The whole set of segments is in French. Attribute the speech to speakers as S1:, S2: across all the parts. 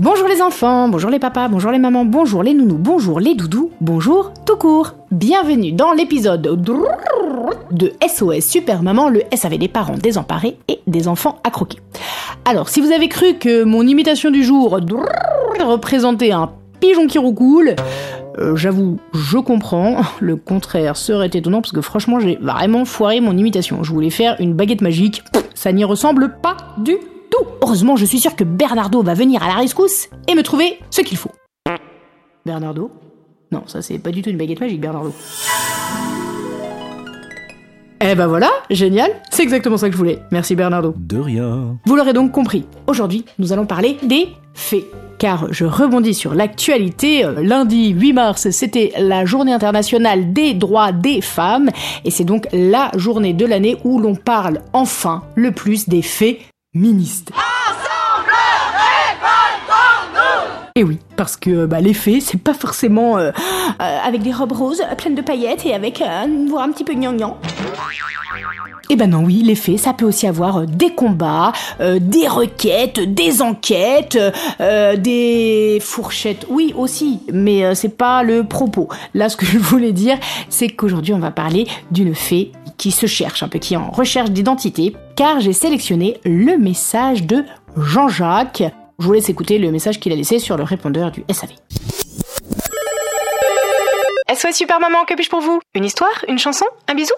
S1: Bonjour les enfants, bonjour les papas, bonjour les mamans, bonjour les nounous, bonjour les doudous, bonjour tout court. Bienvenue dans l'épisode de SOS Super Maman, le SAV des parents désemparés et des enfants à croquer. Alors, si vous avez cru que mon imitation du jour représentait un pigeon qui roucoule, euh, j'avoue, je comprends. Le contraire serait étonnant parce que franchement, j'ai vraiment foiré mon imitation. Je voulais faire une baguette magique. Ça n'y ressemble pas du tout. Heureusement, je suis sûre que Bernardo va venir à la rescousse et me trouver ce qu'il faut. Bernardo Non, ça c'est pas du tout une baguette magique, Bernardo. Eh ben voilà, génial, c'est exactement ça que je voulais. Merci Bernardo.
S2: De rien.
S1: Vous l'aurez donc compris, aujourd'hui nous allons parler des fées. Car je rebondis sur l'actualité, euh, lundi 8 mars c'était la journée internationale des droits des femmes, et c'est donc la journée de l'année où l'on parle enfin le plus des fées ministres. Et oui, parce que bah, les fées, c'est pas forcément euh, euh, avec des robes roses pleines de paillettes et avec euh, une voix un petit peu gnangnan. Eh ben non, oui, les fées, ça peut aussi avoir euh, des combats, euh, des requêtes, des enquêtes, euh, des fourchettes. Oui, aussi, mais euh, c'est pas le propos. Là, ce que je voulais dire, c'est qu'aujourd'hui, on va parler d'une fée qui se cherche un peu, qui est en recherche d'identité, car j'ai sélectionné le message de Jean-Jacques. Je vous laisse écouter le message qu'il a laissé sur le répondeur du SAV. SOS Super Maman, que puis-je pour vous? Une histoire? Une chanson? Un bisou?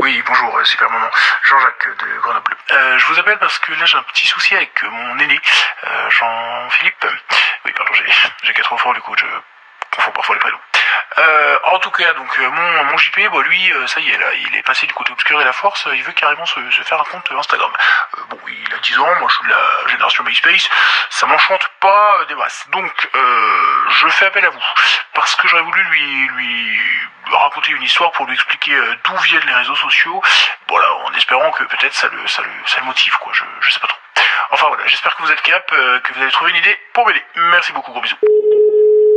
S3: Oui, bonjour, euh, super maman. Jean-Jacques euh, de Grenoble. Euh, je vous appelle parce que là j'ai un petit souci avec mon aîné, euh, Jean-Philippe. Oui, pardon, j'ai, j'ai quatre enfants, du coup je confonds parfois les prénoms. Euh, en tout cas, donc euh, mon, mon JP, bon, lui, euh, ça y est, là, il est passé du côté obscur et la force, il veut carrément se, se faire un compte Instagram. Euh, bon, il a 10 ans, moi je suis de la génération MySpace, ça m'enchante pas des masses. Donc, euh, je fais appel à vous, parce que j'aurais voulu lui, lui raconter une histoire pour lui expliquer euh, d'où viennent les réseaux sociaux, voilà, en espérant que peut-être ça le, ça, le, ça le motive, quoi, je, je sais pas trop. Enfin voilà, j'espère que vous êtes cap, que vous avez trouvé une idée pour m'aider. Merci beaucoup, gros bisous.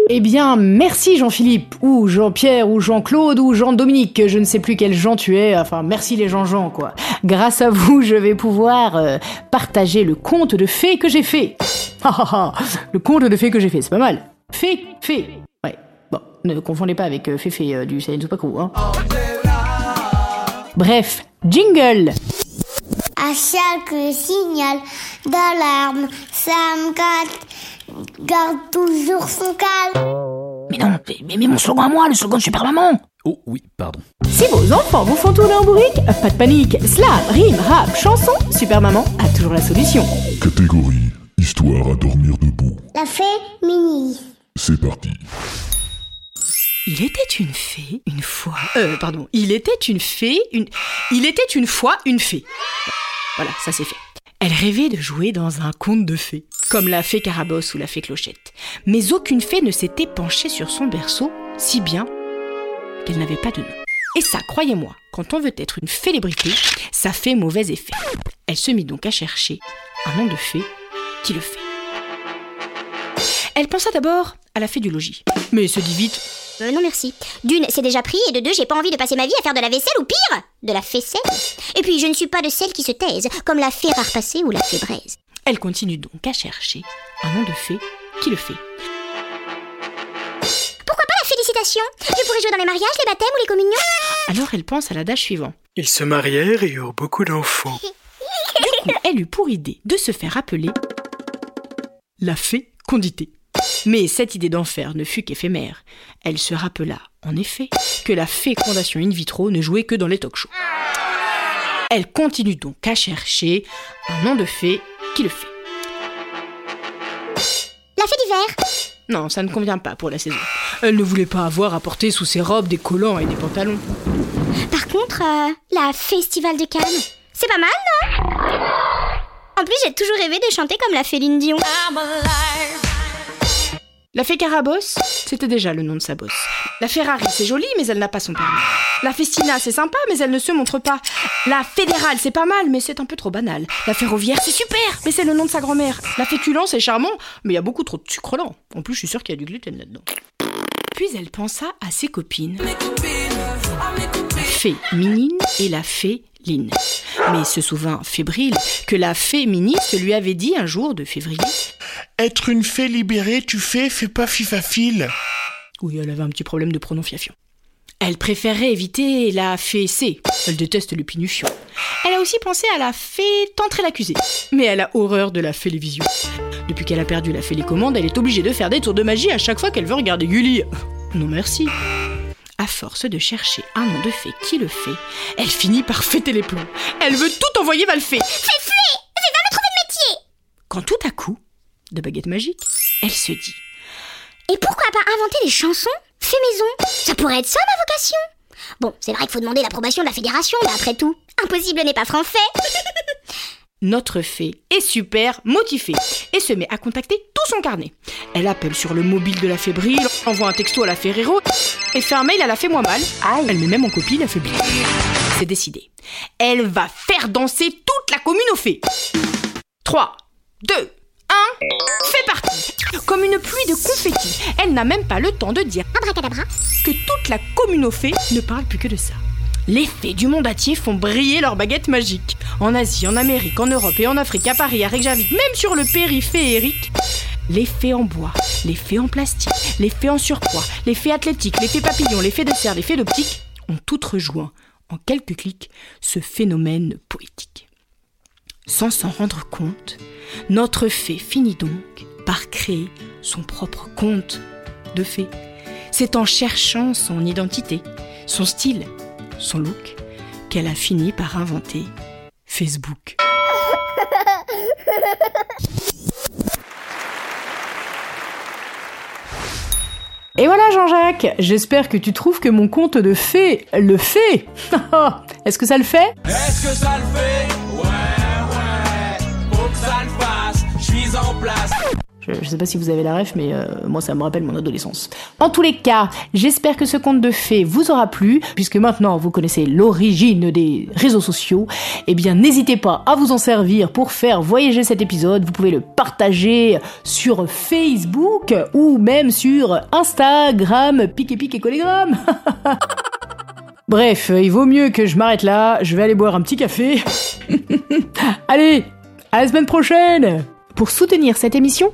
S1: Eh bien, merci Jean-Philippe, ou Jean-Pierre, ou Jean-Claude, ou Jean-Dominique, je ne sais plus quel Jean tu es, enfin merci les Jean-Jean, quoi. Grâce à vous, je vais pouvoir euh, partager le conte de fées que j'ai fait. Le conte de fées que j'ai fait, c'est pas mal. Fée, fée. Ouais, bon, ne confondez pas avec euh, Féfé euh, du Saint Soupaku, hein. Bref, jingle
S4: À chaque signal d'alarme, Sam Cat garde toujours son calme.
S1: Mais non, mais, mais mon slogan à moi, le slogan de Super Maman
S2: Oh oui, pardon.
S1: Si vos enfants vous font tourner en bourrique, pas de panique, slam, rime, rap, chanson, Super Maman a toujours la solution.
S5: Catégorie Histoire à dormir debout.
S4: La fée mini.
S5: C'est parti.
S1: Il était une fée, une fois. Euh, pardon. Il était une fée, une. Il était une fois une fée. Voilà, ça c'est fait. Elle rêvait de jouer dans un conte de fées, comme la fée Carabosse ou la fée Clochette. Mais aucune fée ne s'était penchée sur son berceau, si bien qu'elle n'avait pas de nom. Et ça, croyez-moi, quand on veut être une célébrité, ça fait mauvais effet. Elle se mit donc à chercher un nom de fée qui le fait. Elle pensa d'abord à la fée du logis, mais se dit vite
S6: Euh, non merci. D'une, c'est déjà pris, et de deux, j'ai pas envie de passer ma vie à faire de la vaisselle ou pire, de la faisselle. Et puis, je ne suis pas de celles qui se taisent, comme la fée rare-passée ou la fée braise.
S1: Elle continue donc à chercher un nom de fée qui le fait.
S6: Pourquoi pas la félicitation? Je pourrais jouer dans les mariages, les baptêmes ou les communions
S1: Alors elle pense à l'adage suivant.
S3: Ils se marièrent et eurent beaucoup d'enfants.
S1: Du coup, elle eut pour idée de se faire appeler la fée conditée. Mais cette idée d'enfer ne fut qu'éphémère. Elle se rappela, en effet, que la fécondation in vitro ne jouait que dans les talk shows. Elle continue donc à chercher un nom de fée qui le fait.
S6: La fée d'hiver.
S1: Non, ça ne convient pas pour la saison. Elle ne voulait pas avoir à porter sous ses robes des collants et des pantalons.
S6: Par contre, euh, la Festival de Cannes, c'est pas mal, non? En plus, j'ai toujours rêvé de chanter comme la Féline Dion.
S1: La fée Carabosse, c'était déjà le nom de sa bosse. La Ferrari, c'est joli, mais elle n'a pas son permis. La Festina, c'est sympa, mais elle ne se montre pas. La Fédérale, c'est pas mal, mais c'est un peu trop banal. La Ferroviaire, c'est super, mais c'est le nom de sa grand-mère. La Féculent, c'est charmant, mais il y a beaucoup trop de sucre lent. En plus, je suis sûre qu'il y a du gluten là-dedans. Puis elle pensa à ses copines. La fée Minine et la fée Line. Mais se souvint fébrile que la fée ministre lui avait dit un jour de février
S2: Être une fée libérée, tu fais, fais pas fifafile.
S1: Oui, elle avait un petit problème de prononciation. Elle préférait éviter la fée C. Elle déteste le pinufion. Elle a aussi pensé à la fée tentrer l'accusé. Mais elle a horreur de la félévision. Depuis qu'elle a perdu la félécommande, elle est obligée de faire des tours de magie à chaque fois qu'elle veut regarder Gulli. Non merci. À force de chercher un nom de fée qui le fait, elle finit par fêter les plombs. Elle veut tout envoyer mal fait.
S6: Fée Fais va me trouver de métier
S1: Quand tout à coup, de baguette magique, elle se dit
S6: Et pourquoi pas inventer des chansons Fée maison? Ça pourrait être ça ma vocation Bon, c'est vrai qu'il faut demander l'approbation de la fédération, mais après tout, impossible n'est pas français
S1: Notre fée est super motivée et se met à contacter tout son carnet. Elle appelle sur le mobile de la fébrile, envoie un texto à la Ferrero et fait un mail à la fait moi mal. Elle met même en copie la fébrile. C'est décidé. Elle va faire danser toute la commune aux fées. 3, 2, 1, c'est parti Comme une pluie de confettis, elle n'a même pas le temps de dire que toute la commune aux fées ne parle plus que de ça. Les fées du monde entier font briller leurs baguettes magiques. En Asie, en Amérique, en Europe et en Afrique, à Paris, à Reykjavik, même sur le périphérique. Les fées en bois, les fées en plastique, les fées en surpoids, les fées athlétiques, les fées papillons, les fées de serre, les fées d'optique ont toutes rejoint, en quelques clics, ce phénomène poétique. Sans s'en rendre compte, notre fée finit donc par créer son propre conte de fée. C'est en cherchant son identité, son style, son look, qu'elle a fini par inventer Facebook. Et voilà Jean-Jacques, j'espère que tu trouves que mon conte de fée le fait. Est-ce que ça le fait?
S7: Est-ce que ça le fait? Ouais, ouais. Faut que ça le fasse. Je suis en place.
S1: Je, je sais pas si vous avez la ref, mais euh, moi ça me rappelle mon adolescence. En tous les cas, j'espère que ce conte de fées vous aura plu, puisque maintenant vous connaissez l'origine des réseaux sociaux. Eh bien, n'hésitez pas à vous en servir pour faire voyager cet épisode. Vous pouvez le partager sur Facebook ou même sur Instagram, pique et pique et collégramme. Bref, il vaut mieux que je m'arrête là. Je vais aller boire un petit café. Allez, à la semaine prochaine. Pour soutenir cette émission,